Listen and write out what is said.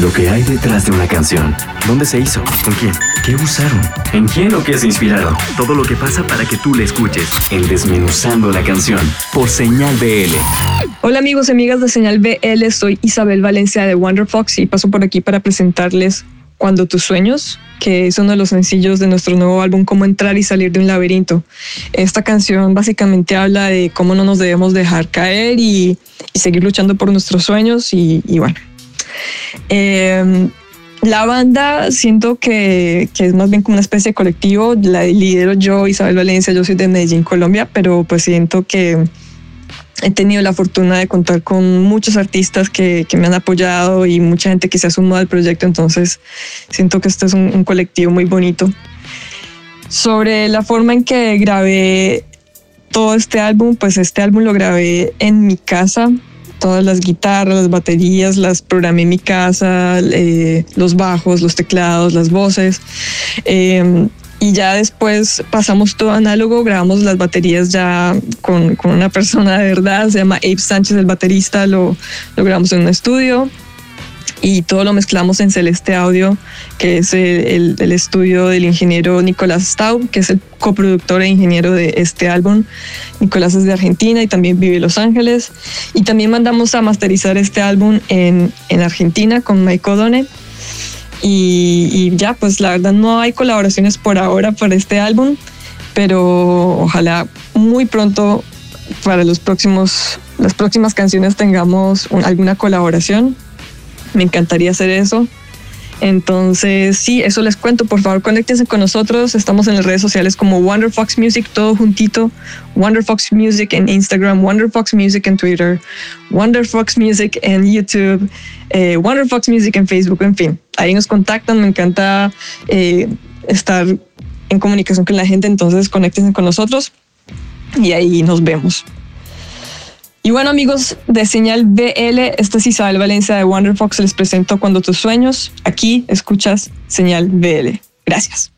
Lo que hay detrás de una canción. ¿Dónde se hizo? ¿Con quién? ¿Qué usaron? ¿En quién o qué se inspiraron? Todo lo que pasa para que tú la escuches. En Desmenuzando la canción. Por Señal BL. Hola amigos y amigas de Señal BL. Soy Isabel Valencia de Wonder Fox y paso por aquí para presentarles Cuando tus sueños, que es uno de los sencillos de nuestro nuevo álbum Cómo entrar y salir de un laberinto. Esta canción básicamente habla de cómo no nos debemos dejar caer y, seguir luchando por nuestros sueños y bueno, eh, la banda siento que, es más bien como una especie de colectivo. La lidero yo, Isabel Valencia, yo soy de Medellín, Colombia, pero pues siento que he tenido la fortuna de contar con muchos artistas que, me han apoyado y mucha gente que se ha sumado al proyecto, entonces siento que este es un colectivo muy bonito. Sobre la forma en que grabé todo este álbum, pues este álbum lo grabé en mi casa, todas las guitarras, las baterías, las programé en mi casa, eh, los bajos, los teclados, las voces. Em, y ya después pasamos todo análogo, grabamos las baterías ya con, con, una persona de verdad, se llama Abe Sánchez, el baterista, lo, lo grabamos en un estudio y todo lo mezclamos en Celeste Audio, que es el, el, estudio del ingeniero Nicolás Staub, que es el coproductor e ingeniero de este álbum. Nicolás es de Argentina y también vive en Los Ángeles. Y también mandamos a masterizar este álbum en, en Argentina con Mike O'Donnell. Y, y, ya, pues la verdad no hay colaboraciones por ahora para este álbum, pero ojalá muy pronto para los próximos, las próximas canciones tengamos alguna colaboración me encantaría hacer eso. Entonces, sí, eso les cuento. Por favor, conéctense con nosotros. Estamos en las redes sociales como WonderFox Music, todo juntito. WonderFox Music en Instagram, WonderFox Music en Twitter, WonderFox Music en YouTube, eh, WonderFox Music en Facebook, en fin. Ahí nos contactan. Me encanta eh, estar en comunicación con la gente. Entonces, conéctense con nosotros y ahí nos vemos. Y bueno, amigos de Señal BL, esta es Isabel Valencia de Wonder Fox. Les presento Cuando tus sueños. Aquí escuchas Señal BL. Gracias.